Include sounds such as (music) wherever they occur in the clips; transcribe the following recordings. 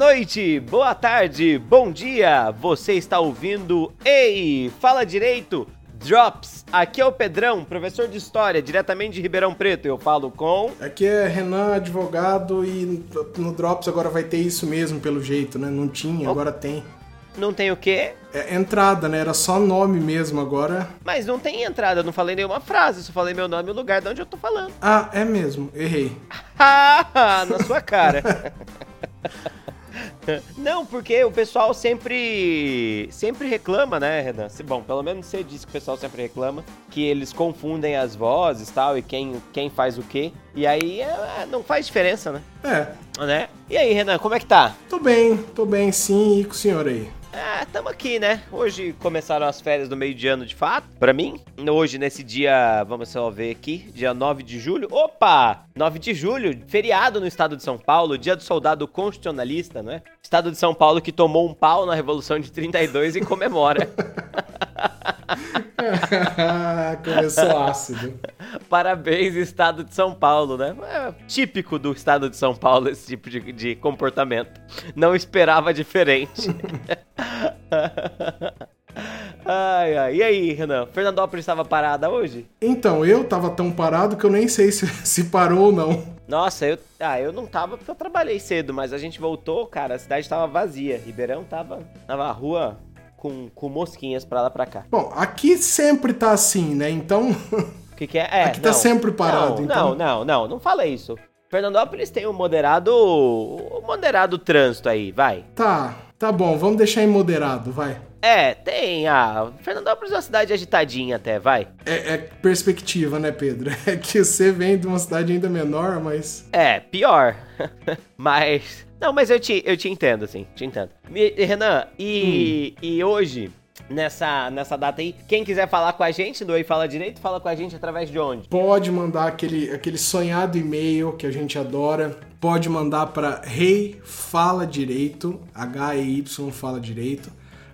Boa noite, boa tarde, bom dia. Você está ouvindo Ei, fala direito. Drops, aqui é o Pedrão, professor de História, diretamente de Ribeirão Preto. Eu falo com. Aqui é Renan, advogado, e no Drops agora vai ter isso mesmo, pelo jeito, né? Não tinha, agora tem. Não tem o quê? É entrada, né? Era só nome mesmo, agora. Mas não tem entrada, eu não falei nenhuma frase, só falei meu nome e o lugar de onde eu tô falando. Ah, é mesmo, errei. (laughs) Ah, na sua cara. (laughs) Não, porque o pessoal sempre sempre reclama, né, Renan? Bom, pelo menos você disse que o pessoal sempre reclama que eles confundem as vozes tal e quem, quem faz o quê. E aí é, não faz diferença, né? É. Né? E aí, Renan, como é que tá? Tô bem, tô bem sim, e com o senhor aí? É, tamo aqui, né? Hoje começaram as férias do meio de ano de fato, para mim. Hoje, nesse dia, vamos só ver aqui, dia 9 de julho. Opa! 9 de julho, feriado no estado de São Paulo, dia do soldado constitucionalista, né? Estado de São Paulo que tomou um pau na Revolução de 32 e comemora. (laughs) Começou ácido. Parabéns, estado de São Paulo, né? É típico do estado de São Paulo esse tipo de, de comportamento. Não esperava diferente. (laughs) Ai, ai. E aí, Renan? Fernandópolis estava parada hoje? Então, eu tava tão parado que eu nem sei se, (laughs) se parou ou não. Nossa, eu, ah, eu não tava porque eu trabalhei cedo, mas a gente voltou, cara, a cidade tava vazia. Ribeirão tava, tava a rua com, com mosquinhas pra lá pra cá. Bom, aqui sempre tá assim, né? Então. O que, que é? é? Aqui tá sempre parado, não, então. Não, não, não, não fala isso. Fernandópolis tem um moderado. Um moderado trânsito aí, vai. Tá, tá bom, vamos deixar em moderado, vai. É, tem. Ah, Fernandópolis é uma cidade agitadinha até, vai. É, é, perspectiva, né, Pedro? (laughs) É que você vem de uma cidade ainda menor, mas. É, pior. (laughs) mas. Não, mas eu te, eu te entendo, assim, te entendo. E, Renan, e, hum. e hoje, nessa, nessa data aí. Quem quiser falar com a gente do Ei Fala Direito, fala com a gente através de onde? Pode mandar aquele, aquele sonhado e-mail que a gente adora. Pode mandar para Rei Fala Direito, H-E-Y Fala Direito,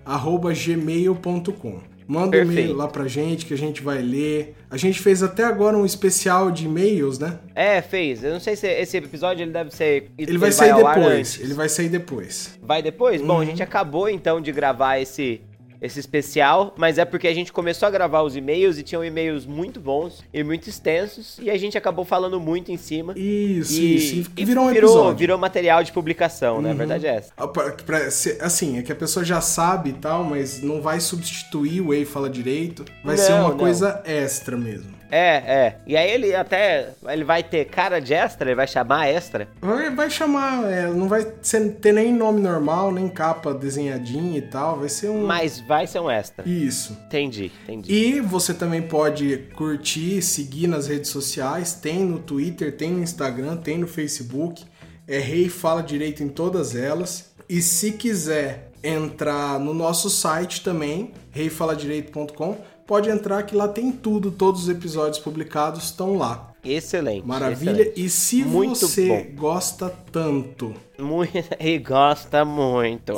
gmail.com. Manda um e-mail lá pra gente que a gente vai ler. A gente fez até agora um especial de e-mails, né? É, fez. Eu não sei se esse episódio ele deve ser. Ele, ele vai sair depois. Ele vai sair depois. Vai depois? Uhum. Bom, a uhum. gente acabou então de gravar esse esse especial, mas é porque a gente começou a gravar os e-mails e tinham e-mails muito bons e muito extensos e a gente acabou falando muito em cima. Isso, e, isso. E virou um virou, episódio. Virou material de publicação, uhum. né? A uhum. verdade é essa. Ah, assim, é que a pessoa já sabe e tal, mas não vai substituir o Ei Fala Direito. Vai não, ser uma não. coisa extra mesmo. É, é. E aí ele até. Ele vai ter cara de extra? Ele vai chamar extra? Vai, vai chamar, é, não vai ter nem nome normal, nem capa desenhadinha e tal. Vai ser um. Mas vai ser um extra. Isso. Entendi, entendi. E você também pode curtir, seguir nas redes sociais. Tem no Twitter, tem no Instagram, tem no Facebook. É Rei Fala Direito em todas elas. E se quiser entrar no nosso site também, reifaladireito.com pode entrar que lá tem tudo, todos os episódios publicados estão lá. Excelente. Maravilha. Excelente. E se muito você bom. gosta tanto. Muito, (laughs) e gosta muito.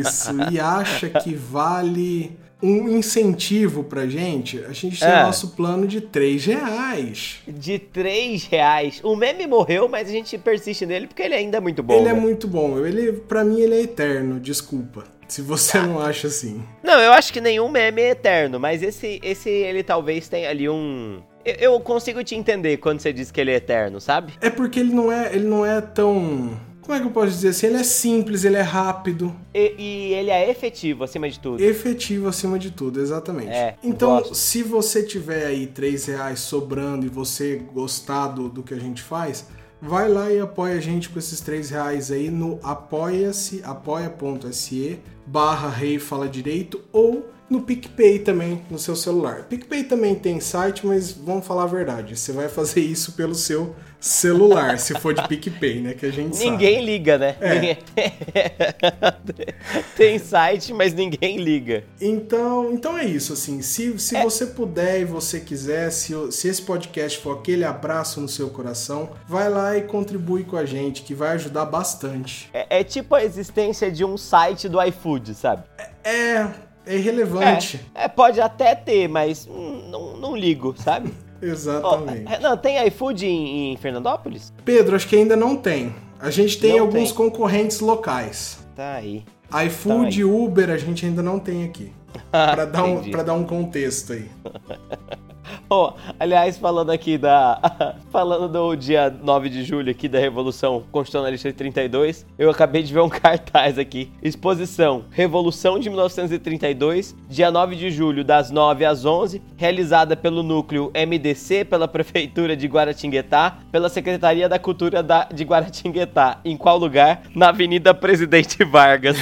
Isso, e (laughs) acha que vale um incentivo pra gente, a gente tem é. o nosso plano de 3 reais. De 3 reais. O meme morreu, mas a gente persiste nele porque ele ainda é muito bom. Ele né? é muito bom. Ele, pra mim, ele é eterno, desculpa. Se você ah. não acha assim. Não, eu acho que nenhum meme é eterno, mas esse, esse ele talvez tenha ali um. Eu, eu consigo te entender quando você diz que ele é eterno, sabe? É porque ele não é, ele não é tão. Como é que eu posso dizer assim? Ele é simples, ele é rápido. E, e ele é efetivo acima de tudo. Efetivo acima de tudo, exatamente. É, então, gosto. se você tiver aí 3 reais sobrando e você gostar do, do que a gente faz, vai lá e apoia a gente com esses 3 reais aí no apoia-se, apoia.se barra Rei Fala Direito ou no PicPay também, no seu celular. PicPay também tem site, mas vamos falar a verdade, você vai (laughs) fazer isso pelo seu se for de PicPay, né, que a gente Ninguém sabe. liga, né? É. (laughs) tem site, mas ninguém liga. Então, então é isso, assim, se, se é. você puder e você quiser, se, se esse podcast for aquele abraço no seu coração, vai lá e contribui com a gente, que vai ajudar bastante. É, é tipo a existência de um site do iFood, sabe? É, é irrelevante. É, é, pode até ter, mas hum, não, não ligo, sabe? (laughs) Exatamente. Oh, não, tem iFood em, em, Fernandópolis? Pedro, acho que ainda não tem. A gente tem Não alguns tem. concorrentes locais. Tá aí. iFood e Uber a gente ainda não tem aqui. (laughs) Pra dar, um, dar um contexto aí. (laughs) (laughs) Ó, aliás, falando aqui da. (laughs) falando do dia 9 de julho aqui da Revolução Constitucionalista de 32, eu acabei de ver um (laughs) cartaz aqui. Exposição Revolução de 1932, dia 9 de julho, das 9 às 11, realizada pelo núcleo MDC, pela Prefeitura de Guaratinguetá, pela Secretaria da Cultura da- de Guaratinguetá. Em qual lugar? Na Avenida Presidente Vargas.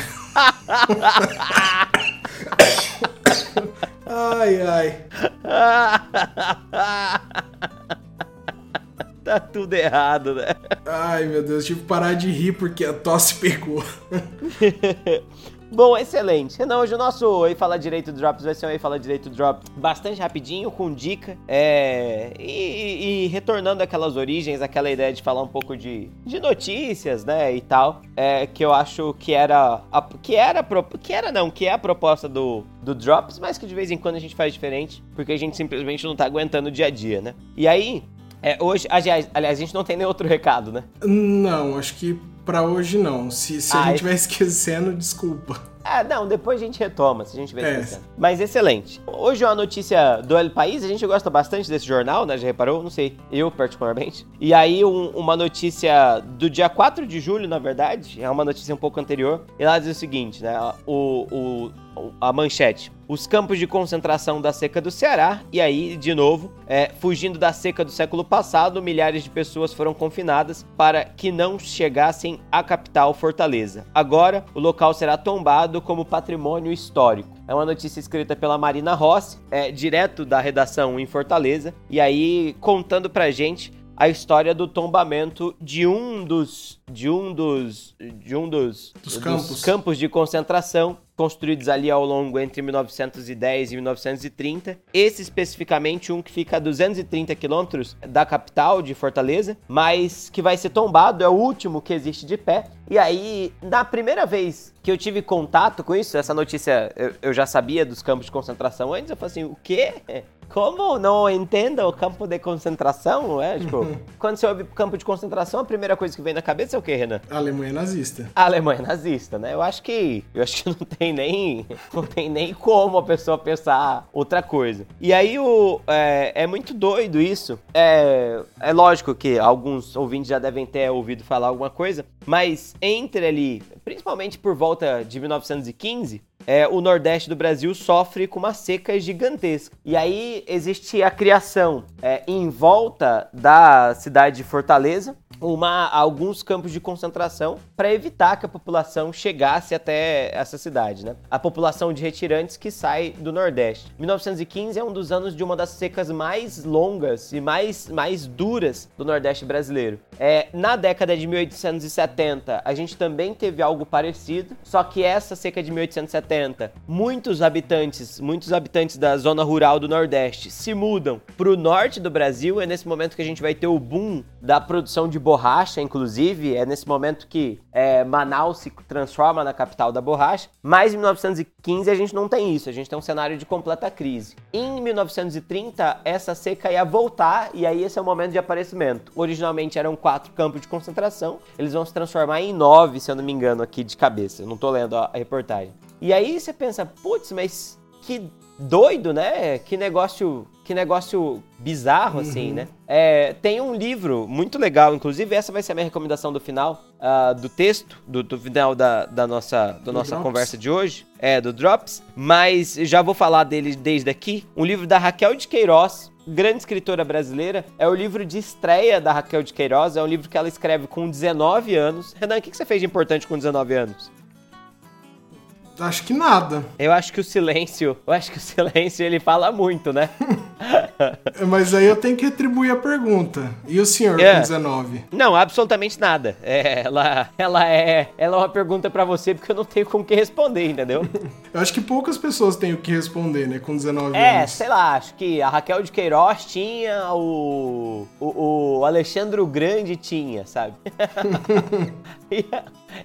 Ai, ai. (laughs) tá tudo errado, né? Ai, meu Deus, tive que parar de rir porque a tosse pegou. (laughs) Bom, excelente. Renan, hoje o nosso Oi Fala Direito Drops vai ser um Oi Fala Direito Drop bastante rapidinho, com dica. É... E, e- e retornando aquelas origens, aquela ideia de falar um pouco de, de notícias, né, e tal. É, que eu acho que era. a- que era. pro- Que era não, que é a proposta do, do Drops, mas que de vez em quando a gente faz diferente, porque a gente simplesmente não tá aguentando o dia a dia, né? E aí. É, hoje, aliás, a gente não tem nem outro recado, né? Não, acho que pra hoje não. Se, se a Ai. gente estiver (laughs) esquecendo, desculpa. Ah, não, depois a gente retoma, se a gente estiver É. Mas excelente. Hoje é uma notícia do El País, a gente gosta bastante desse jornal, né? Já reparou? Não sei, eu particularmente. E aí, um- uma notícia do dia 4 de julho, na verdade, é uma notícia um pouco anterior. E ela diz o seguinte, né? O, o- a manchete. Os campos de concentração da seca do Ceará, e aí, de novo, é, fugindo da seca do século passado, milhares de pessoas foram confinadas para que não chegassem à capital Fortaleza. Agora, o local será tombado como patrimônio histórico. É uma notícia escrita pela Marina Rossi, é, direto da redação em Fortaleza, e aí contando pra gente a história do tombamento de um dos de um dos de um dos, Dos campos. campos de concentração construídos ali ao longo entre 1910 e 1930. Esse especificamente um que fica a 230 quilômetros da capital de Fortaleza, mas que vai ser tombado, é o último que existe de pé. E aí, na primeira vez que eu tive contato com isso, essa notícia eu, eu já sabia dos campos de concentração antes, eu falei assim, o quê? Como não entenda o campo de concentração? É, tipo, (laughs) quando você ouve campo de concentração, a primeira coisa que vem na cabeça é o quê, Renan? A Alemanha nazista. A Alemanha nazista, né? Eu acho que eu acho que não tem nem não tem nem como a pessoa pensar outra coisa. E aí o é, é muito doido isso. É, é lógico que alguns ouvintes já devem ter ouvido falar alguma coisa, mas entre ali, principalmente por volta de 1915, é, o Nordeste do Brasil sofre com uma seca gigantesca. E aí existe a criação é, em volta da cidade de Fortaleza, uma, alguns campos de concentração para evitar que a população chegasse até essa cidade, né? A população de retirantes que sai do Nordeste. 1915 é um dos anos de uma das secas mais longas e mais, mais duras do Nordeste brasileiro. É, na década de 1870, a gente também teve algo parecido, só que essa seca de 1870, muitos habitantes, muitos habitantes da zona rural do Nordeste se mudam para o norte do Brasil. É nesse momento que a gente vai ter o boom da produção de borracha, inclusive. É nesse momento que é, Manaus se transforma na capital da borracha. Mas em 1915 a gente não tem isso, a gente tem um cenário de completa crise. Em 1930, essa seca ia voltar e aí esse é o momento de aparecimento. Originalmente eram quatro campos de concentração, eles vão se transformar em nove, se eu não me engano, aqui de cabeça. Eu não tô lendo a reportagem. E aí você pensa, putz, mas que doido, né? Que negócio, que negócio bizarro, assim, né? É, tem um livro muito legal, inclusive essa vai ser a minha recomendação do final ah, do texto, do, do final da, da nossa, da nossa Drops. conversa de hoje, é, do Drops, mas já vou falar dele desde aqui. Um livro da Raquel de Queiroz, grande escritora brasileira. É o livro de estreia da Raquel de Queiroz, é um livro que ela escreve com 19 anos. Renan, o que você fez de importante com 19 anos? Acho que nada. Eu acho que o silêncio, eu acho que o silêncio ele fala muito, né? (laughs) Mas aí eu tenho que retribuir a pergunta. E o senhor É. com 19? Não, absolutamente nada. É, ela, ela é, ela é uma pergunta pra você porque eu não tenho com o que responder, entendeu? (laughs) Eu acho que poucas pessoas têm o que responder, né? Com 19 É, anos. sei lá, acho que a Raquel de Queiroz tinha, o, o, o Alexandre o Grande tinha, sabe? (laughs)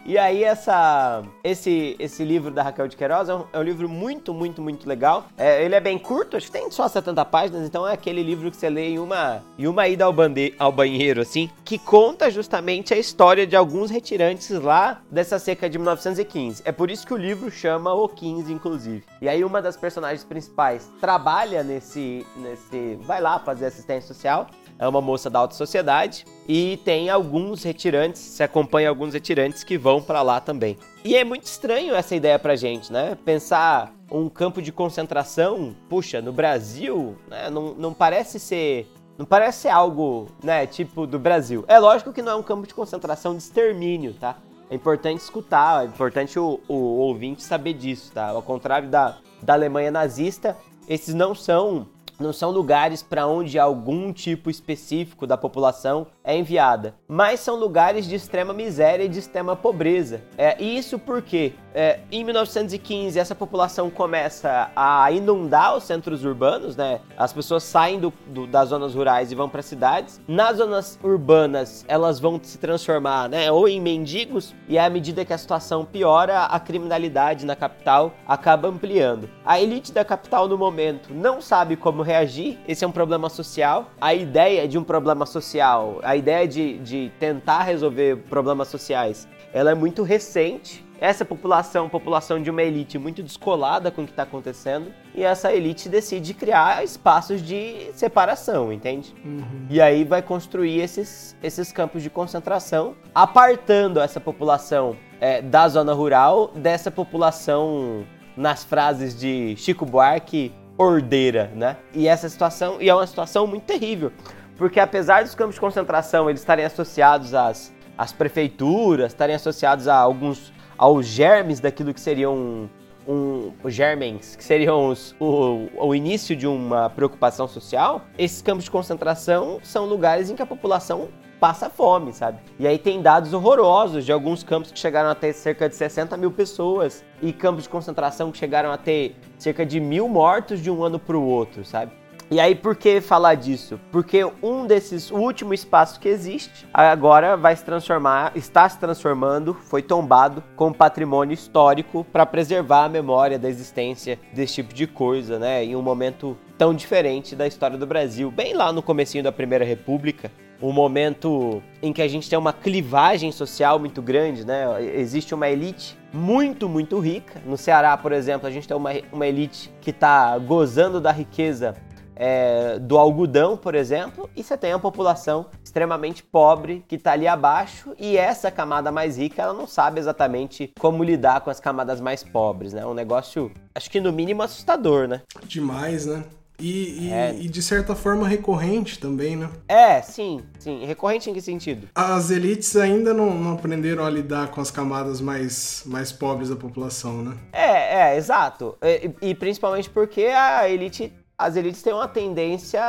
e, aí essa, esse, esse livro da Raquel de Queiroz é um, é um livro muito, muito, muito legal. É, ele é bem curto, acho que tem só 70 páginas, páginas, então é aquele livro que você lê em uma, em uma ida ao, bande, ao banheiro, assim, que conta justamente a história de alguns retirantes lá dessa seca de 1915. É por isso que o livro chama O 15, inclusive. E aí uma das personagens principais trabalha nesse, nesse vai lá fazer assistência social é uma moça da alta sociedade e tem alguns retirantes, se acompanha alguns retirantes que vão para lá também. E é muito estranho essa ideia pra gente, né? Pensar um campo de concentração, puxa, no Brasil, né? não, não parece ser não parece ser algo, né, tipo do Brasil. É lógico que não é um campo de concentração de extermínio, tá? É importante escutar, é importante o, o ouvinte saber disso, tá? Ao contrário da, da Alemanha nazista, esses não são não são lugares para onde algum tipo específico da população é enviada, mas são lugares de extrema miséria e de extrema pobreza. É, isso porque é, em 1915 essa população começa a inundar os centros urbanos, né? As pessoas saem do, do, das zonas rurais e vão para cidades. Nas zonas urbanas elas vão se transformar, né? Ou em mendigos e à medida que a situação piora, a criminalidade na capital acaba ampliando. A elite da capital no momento não sabe como reagir. Esse é um problema social. A ideia de um problema social, a ideia de, de tentar resolver problemas sociais, ela é muito recente. Essa população, população de uma elite muito descolada com o que está acontecendo, e essa elite decide criar espaços de separação, entende? Uhum. E aí vai construir esses, esses campos de concentração, apartando essa população é, da zona rural dessa população, nas frases de Chico Buarque, ordeira, né? E essa situação, e é uma situação muito terrível, porque apesar dos campos de concentração eles estarem associados às, às prefeituras, estarem associados a alguns aos germes daquilo que seriam um, os germens, que seriam os, o, o início de uma preocupação social, esses campos de concentração são lugares em que a população passa fome, sabe? E aí tem dados horrorosos de alguns campos que chegaram a ter cerca de 60 mil pessoas e campos de concentração que chegaram a ter cerca de mil mortos de um ano para o outro, sabe? E aí, por que falar disso? Porque um desses, o último espaço que existe, agora vai se transformar, está se transformando, foi tombado como patrimônio histórico para preservar a memória da existência desse tipo de coisa, né? Em um momento tão diferente da história do Brasil, bem lá no comecinho da Primeira República, um momento em que a gente tem uma clivagem social muito grande, né? Existe uma elite muito, muito rica. No Ceará, por exemplo, a gente tem uma, uma elite que está gozando da riqueza é, do algodão, por exemplo, e você tem a população extremamente pobre que está ali abaixo, e essa camada mais rica ela não sabe exatamente como lidar com as camadas mais pobres, né? Um negócio, acho que no mínimo assustador, né? Demais, né? E, e, é. e, de certa forma recorrente também, né? É, sim, sim. Recorrente em que sentido? As elites ainda não, não aprenderam a lidar com as camadas mais, mais pobres da população, né? É, é, exato. E, e principalmente porque a elite. As elites têm uma tendência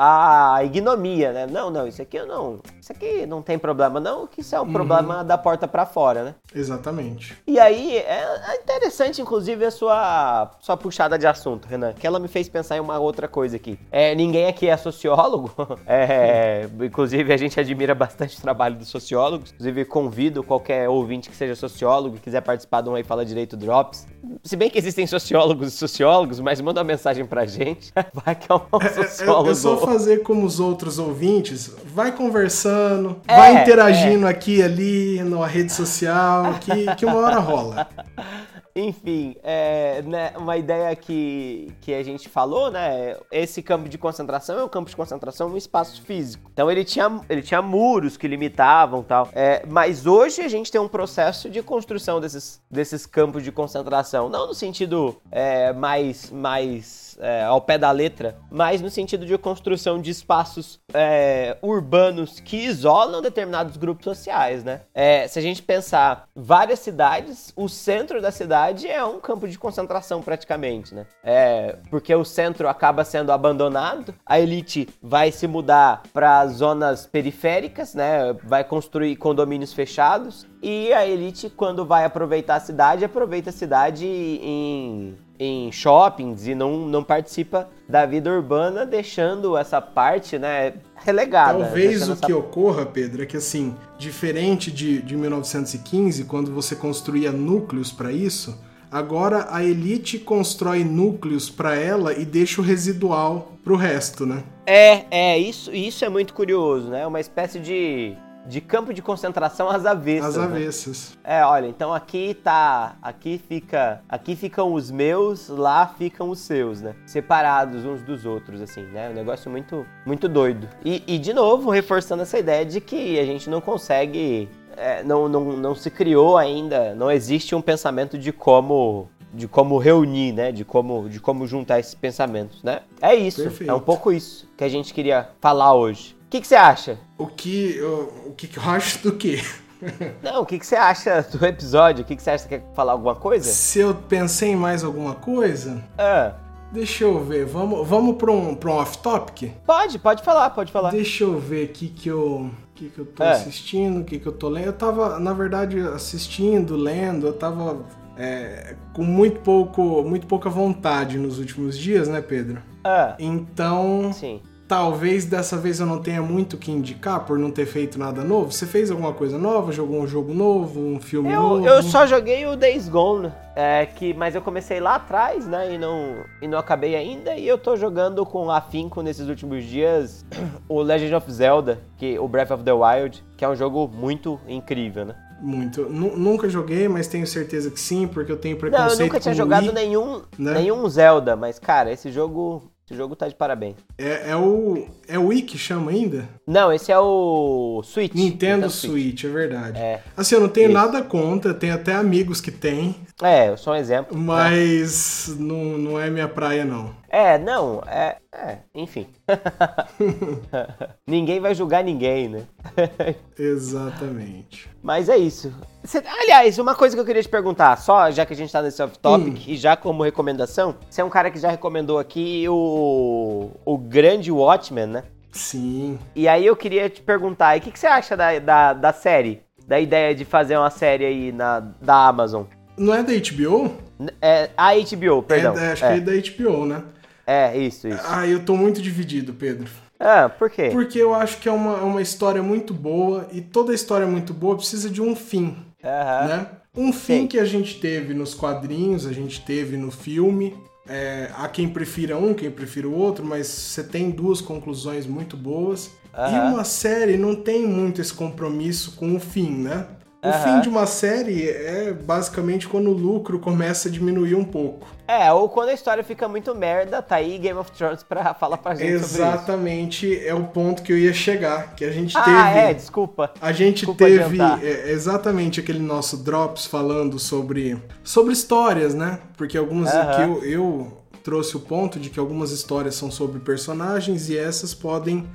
a ignomia, né? Não, não, isso aqui eu não. Isso aqui não tem problema, não, que isso é um uhum. problema da porta para fora, né? Exatamente. E aí, é, é interessante, inclusive, a sua, sua puxada de assunto, Renan, que ela me fez pensar em uma outra coisa aqui. É, ninguém aqui é sociólogo, (laughs) é, inclusive a gente admira bastante o trabalho dos sociólogos, inclusive convido qualquer ouvinte que seja sociólogo e quiser participar de um aí Fala Direito Drops. Se bem que existem sociólogos e sociólogos, mas manda uma mensagem pra gente, (laughs) vai que é um sociólogo. É, eu sou fazer como os outros ouvintes, vai conversando, é, vai interagindo é. aqui e ali numa rede social, que, que uma hora rola. (laughs) Enfim, é, né, uma ideia que, que a gente falou, né? Esse campo de concentração é um campo de concentração um espaço físico. Então ele tinha, ele tinha muros que limitavam tal. É, mas hoje a gente tem um processo de construção desses, desses campos de concentração. Não no sentido é, mais, mais é, ao pé da letra, mas no sentido de construção de espaços é, urbanos que isolam determinados grupos sociais, né? É, se a gente pensar várias cidades, o centro da cidade é um campo de concentração praticamente, né? É, porque o centro acaba sendo abandonado, a elite vai se mudar para zonas periféricas, né? Vai construir condomínios fechados e a elite, quando vai aproveitar a cidade, aproveita a cidade em em shoppings e não, não participa da vida urbana, deixando essa parte, né, relegada. Talvez o essa... que ocorra, Pedro, é que assim, diferente de, de 1915, quando você construía núcleos para isso, Agora a Elite constrói núcleos para ela e deixa o residual pro resto, né? É, é, isso, isso é muito curioso, né? Uma espécie de, de campo de concentração às avessas. Às né? avessas. É, olha, então aqui tá, aqui fica, aqui ficam os meus, lá ficam os seus, né? Separados uns dos outros, assim, né? Um negócio muito, muito doido. E, e de novo, reforçando essa ideia de que a gente não consegue, é, não, não, não se criou ainda, não existe um pensamento de como de como reunir, né? De como, de como juntar esses pensamentos, né? É isso. Perfeito. É um pouco isso que a gente queria falar hoje. O que, que você acha? O que, eu, o que, que eu acho do quê? (laughs) Não, o que, que você acha do episódio? O que, que você acha? Você quer falar alguma coisa? Se eu pensei em mais alguma coisa, Ah, deixa eu ver. Vamos, vamos para um, pra um off-topic? pode, pode falar, pode falar. Deixa eu ver o que, eu. O que, que eu tô É. assistindo, o que, que eu tô lendo. Eu tava, na verdade, assistindo, lendo, eu tava é, com muito pouco, muito pouca vontade nos últimos dias, né, Pedro? Ah, Então, sim. Talvez dessa vez eu não tenha muito o que indicar por não ter feito nada novo. Você fez alguma coisa nova? Jogou um jogo novo? Um filme Eu, novo? eu só joguei o Days Gone, é, que, mas eu comecei lá atrás, né, e não, e não acabei ainda, e eu tô jogando com afinco nesses últimos dias (clears throat) o Legend of Zelda, que, o Breath of the Wild, que é um jogo muito incrível, né? Muito. Nu- nunca joguei, mas tenho certeza que sim, porque eu tenho Não, preconceito eu nunca tinha jogado Wii. nenhum, né? nenhum Zelda, mas, cara, esse jogo, esse jogo tá de parabéns. É, é o. É o Wii que chama ainda? Não, esse é o Switch. Nintendo Switch, é verdade. É. Assim, eu não tenho Isso. nada contra, tenho até amigos que têm, É, só um exemplo. mas não, não é minha praia, não. É, não, é. É, enfim. (laughs) ninguém vai julgar ninguém, né? (laughs) Exatamente. Mas é isso. Cê- aliás, uma coisa que eu queria te perguntar, só já que a gente tá nesse off-topic e já como recomendação, você é um cara que já recomendou aqui o, o grande Watchmen, né? Sim. E aí eu queria te perguntar, o que, que você acha da, da, da série? Da ideia de fazer uma série aí na, da Amazon? Não é da HBO? É, a HBO, perdão. É da- acho é, que é da HBO, né? é, isso, isso. Ah, eu tô muito dividido, Pedro. Ah, por quê? Porque eu acho que é uma, uma história muito boa e toda história muito boa precisa de um fim. Aham. né? Um fim Sim. que a gente teve nos quadrinhos, a gente teve no filme. É, há quem prefira um, quem prefira o outro, mas você tem duas conclusões muito boas. E Aham. uma série não tem muito esse compromisso com o fim, né? O Aham. fim de uma série é basicamente quando o lucro começa a diminuir um pouco. É, ou quando a história fica muito merda, tá aí Game of Thrones pra (laughs) falar pra gente. Exatamente é o ponto que eu ia chegar, que a gente Ah, teve é, desculpa. A gente Desculpa teve é, exatamente aquele nosso Drops falando sobre, sobre histórias, né? Porque algumas Aham. aqui eu, eu trouxe o ponto de que algumas histórias são sobre personagens e essas podem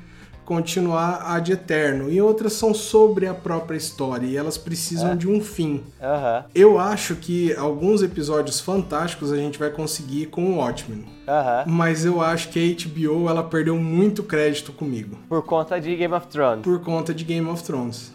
continuar ad eterno. E outras são sobre a própria história e elas precisam É. de um fim. Aham, Eu acho que alguns episódios fantásticos a gente vai conseguir com o Watchmen. aham. Mas eu acho que a HBO ela perdeu muito crédito comigo. Por conta de Game of Thrones. Por conta de Game of Thrones.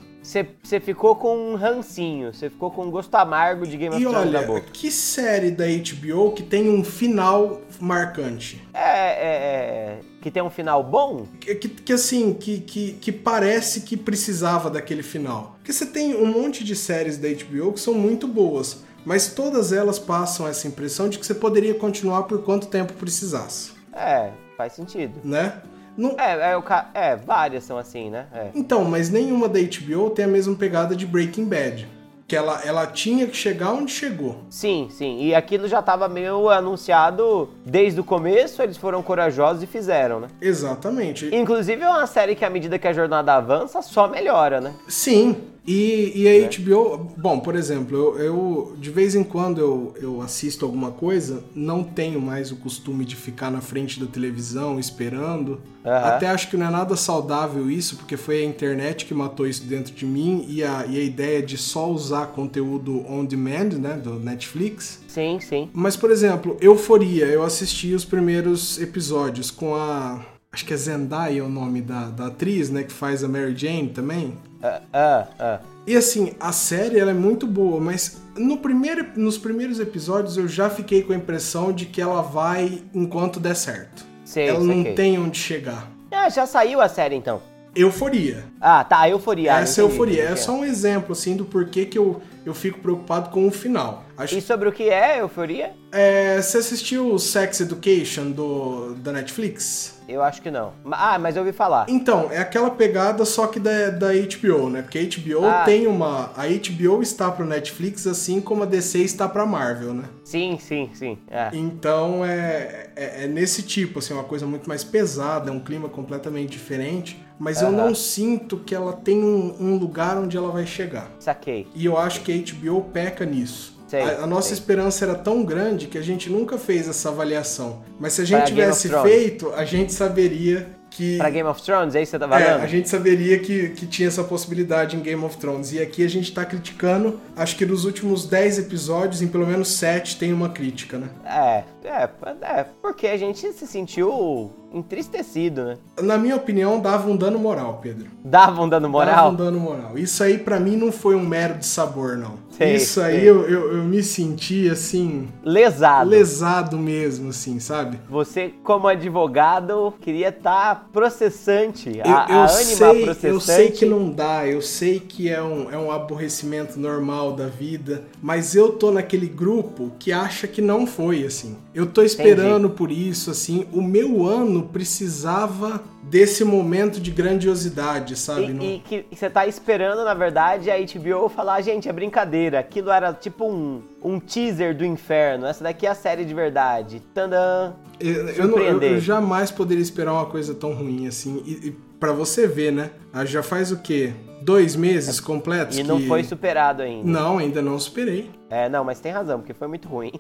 Você ficou com um rancinho, você ficou com um gosto amargo de Game of Thrones na olha, boca. que série da HBO que tem um final marcante? É, é, é, que tem um final bom? Que, que- que, assim, que, que, que parece que precisava daquele final. Porque você tem um monte de séries da HBO que são muito boas, mas todas elas passam essa impressão de que você poderia continuar por quanto tempo precisasse, É, faz sentido. né? Não- É, é, o ca... é várias são assim, né? É. Então, mas nenhuma da HBO tem a mesma pegada de Breaking Bad. Que ela, ela tinha que chegar onde chegou. Sim, sim. E aquilo já tava meio anunciado desde o começo, eles foram corajosos e fizeram, né? Exatamente. Inclusive é uma série que à medida que a jornada avança, só melhora, né? Sim, e, e a HBO, bom, por exemplo, eu, eu- de vez em quando eu, eu assisto alguma coisa, não tenho mais o costume de ficar na frente da televisão esperando. Aham. Até acho que não é nada saudável isso, porque foi a internet que matou isso dentro de mim e a, e a ideia de só usar conteúdo on demand, né, do Netflix. Sim, sim. Mas, por exemplo, Euforia, eu assisti os primeiros episódios com a. Acho que é Zendaya o nome da, da atriz, né? Que faz a Mary Jane também. Ah, ah, ah. E assim, a série ela é muito boa, mas no primeiro, nos primeiros episódios eu já fiquei com a impressão de que ela vai enquanto der certo. Sei, ela não saquei. tem onde chegar. Ah, já saiu a série então. Euforia. Ah, tá, euforia. Essa é entendi, euforia. É só um exemplo, assim, do porquê que eu, eu fico preocupado com o final. Acho... E sobre o que é Euforia? É, você assistiu Sex Education do, da Netflix? Eu acho que não. Ah, mas eu ouvi falar. Então, é aquela pegada só que da, da HBO, né? Porque a HBO ah. tem uma. A HBO está pro Netflix assim como a DC está pra Marvel, né? Sim, sim, sim. É. Então é, é, é, nesse tipo, assim, uma coisa muito mais pesada, é um clima completamente diferente. Mas eu não sinto que ela tem um, um lugar onde ela vai chegar. Saquei. E eu acho que a HBO peca nisso. Sei, a, a, nossa sei. esperança era tão grande que a gente nunca fez essa avaliação. Mas se a gente tivesse feito, a gente saberia que. Pra Game of Thrones, é isso que você tá falando? É, a gente saberia que, que tinha essa possibilidade em Game of Thrones. E aqui a gente tá criticando, acho que nos últimos 10 episódios, em pelo menos 7, tem uma crítica, né? É, é, é, porque a gente se sentiu entristecido, né? Na minha opinião, dava um dano moral, Pedro. Dava um dano moral? Dava um dano moral. Isso aí para mim não foi um mero de sabor, não. Sei, Isso aí eu, eu, eu, me senti assim. Lesado. Lesado mesmo, assim, sabe? Você, como advogado, queria estar tá processante. Eu, a, eu a sei, processante. Eu sei que não dá, eu sei que é um, é um aborrecimento normal da vida, mas eu tô naquele grupo que acha que não foi, assim. Eu tô esperando Entendi. por isso, assim. O meu ano precisava desse momento de grandiosidade, sabe? E, no... e que você tá esperando, na verdade, a HBO falar, gente, é brincadeira. Aquilo era tipo um, um teaser do inferno. Essa daqui é a série de verdade. Tandã! Eu, eu, não, eu, eu jamais poderia esperar uma coisa tão ruim assim. E, e para você ver, né? Ah, já faz o quê? Dois meses completos? E que... não foi superado ainda. Não, ainda não superei. É, não, mas tem razão, porque foi muito ruim.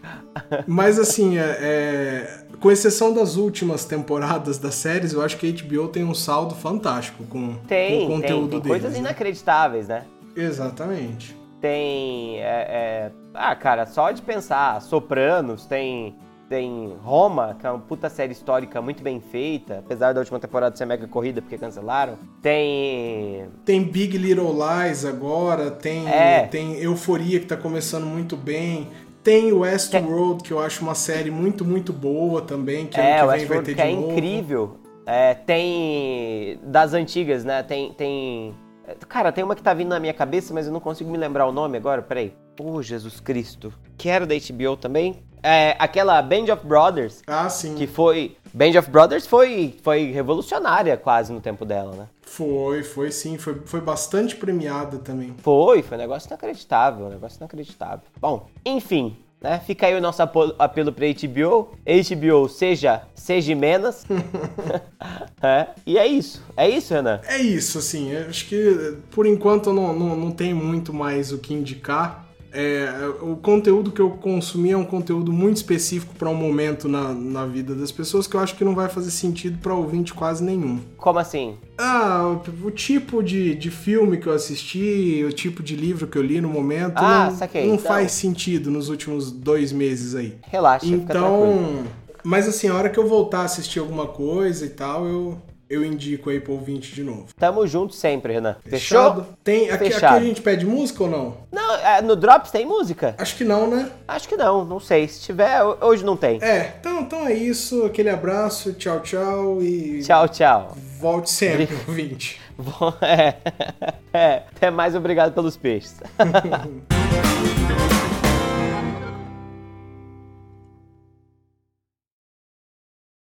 (laughs) mas assim, é, é, com exceção das últimas temporadas das séries, eu acho que a HBO tem um saldo fantástico com, tem, com o conteúdo tem, tem deles. Coisas né? inacreditáveis, né? Exatamente. Tem. É, é... Ah, cara, só de pensar, Sopranos, tem tem Roma, que é uma puta série histórica muito bem feita, apesar da última temporada ser mega corrida porque cancelaram. Tem. Tem Big Little Lies agora, tem, é. tem Euforia que tá começando muito bem. Tem Westworld, que eu acho uma série muito, muito boa também, que é, ano que vem vai ter que é novo. incrível. É, tem das antigas, né? Tem, tem. Cara, tem uma que tá vindo na minha cabeça, mas eu não consigo me lembrar o nome agora. Peraí. Oh, Jesus Cristo. Que era da HBO também? É, aquela Band of Brothers. Ah, sim. Que foi. Band of Brothers foi, foi revolucionária quase no tempo dela, né? Foi, foi sim. Foi, foi bastante premiada também. Foi, foi um negócio inacreditável. Um negócio inacreditável. Bom, enfim. Né? Fica aí o nosso apelo para HBO. HBO, seja, seja menos. (laughs) (laughs) é, e é isso. É isso, Renan? É isso, assim. Acho que por enquanto não, não, não tem muito mais o que indicar. É, o conteúdo que eu consumi é um conteúdo muito específico para um momento na, na vida das pessoas que eu acho que não vai fazer sentido para ouvinte quase nenhum. Como assim? Ah, o, o, tipo de, de filme que eu assisti, o tipo de livro que eu li no momento, ah, não, saquei. não então... faz sentido nos últimos dois meses aí. Relaxa, Então, mas assim, a hora que eu voltar a assistir alguma coisa e tal, eu, eu indico aí pro ouvinte de novo. Tamo junto sempre, Renan. Fechado? Fechou? Tem, aqui, Fechado. aqui a gente pede música ou não? Não, é, no Drops tem música? Acho que não, né? Acho que não, não sei. Se tiver, hoje não tem. É, então, então é isso. Aquele abraço, tchau, tchau e. Tchau, tchau. Volte sempre, ouvinte. (laughs) É, (laughs) é, até mais obrigado pelos peixes. (laughs)